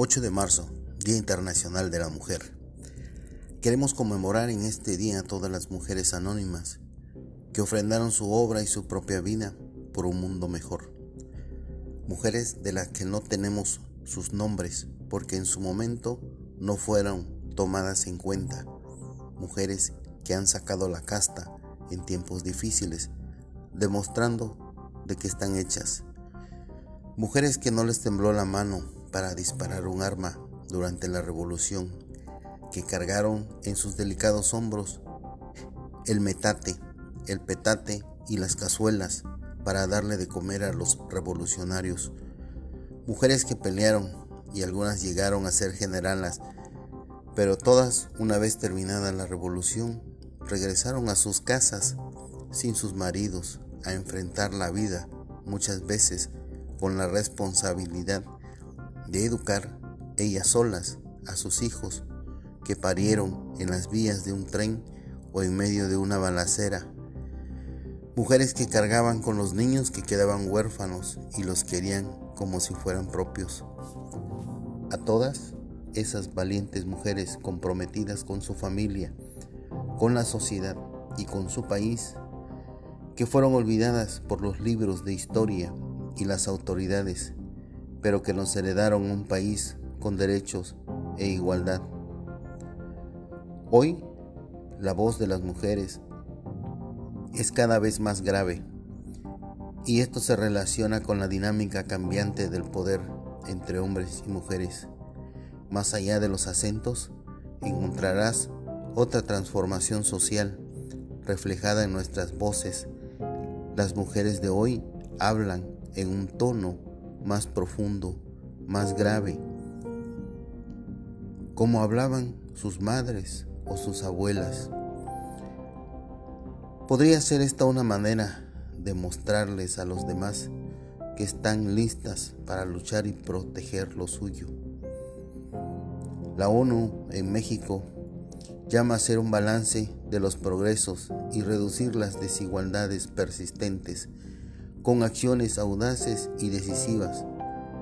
8 de marzo, Día Internacional de la Mujer. Queremos conmemorar en este día a todas las mujeres anónimas que ofrendaron su obra y su propia vida por un mundo mejor. Mujeres de las que no tenemos sus nombres porque en su momento no fueron tomadas en cuenta. Mujeres que han sacado la casta en tiempos difíciles, demostrando de que están hechas. Mujeres que no les tembló la mano para disparar un arma durante la revolución, que cargaron en sus delicados hombros el metate, el petate y las cazuelas para darle de comer a los revolucionarios. Mujeres que pelearon y algunas llegaron a ser generalas, pero todas, una vez terminada la revolución, regresaron a sus casas sin sus maridos a enfrentar la vida, muchas veces con la responsabilidad de educar ellas solas a sus hijos que parieron en las vías de un tren o en medio de una balacera. Mujeres que cargaban con los niños que quedaban huérfanos y los querían como si fueran propios. A todas esas valientes mujeres comprometidas con su familia, con la sociedad y con su país, que fueron olvidadas por los libros de historia y las autoridades pero que nos heredaron un país con derechos e igualdad. Hoy, la voz de las mujeres es cada vez más grave y esto se relaciona con la dinámica cambiante del poder entre hombres y mujeres. Más allá de los acentos, encontrarás otra transformación social reflejada en nuestras voces. Las mujeres de hoy hablan en un tono más profundo, más grave, como hablaban sus madres o sus abuelas. Podría ser esta una manera de mostrarles a los demás que están listas para luchar y proteger lo suyo. La ONU en México llama a hacer un balance de los progresos y reducir las desigualdades persistentes con acciones audaces y decisivas,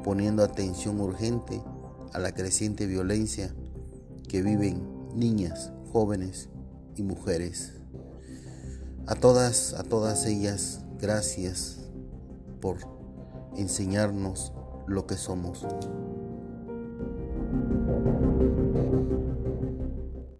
poniendo atención urgente a la creciente violencia que viven niñas, jóvenes y mujeres. A todas, a todas ellas, gracias por enseñarnos lo que somos.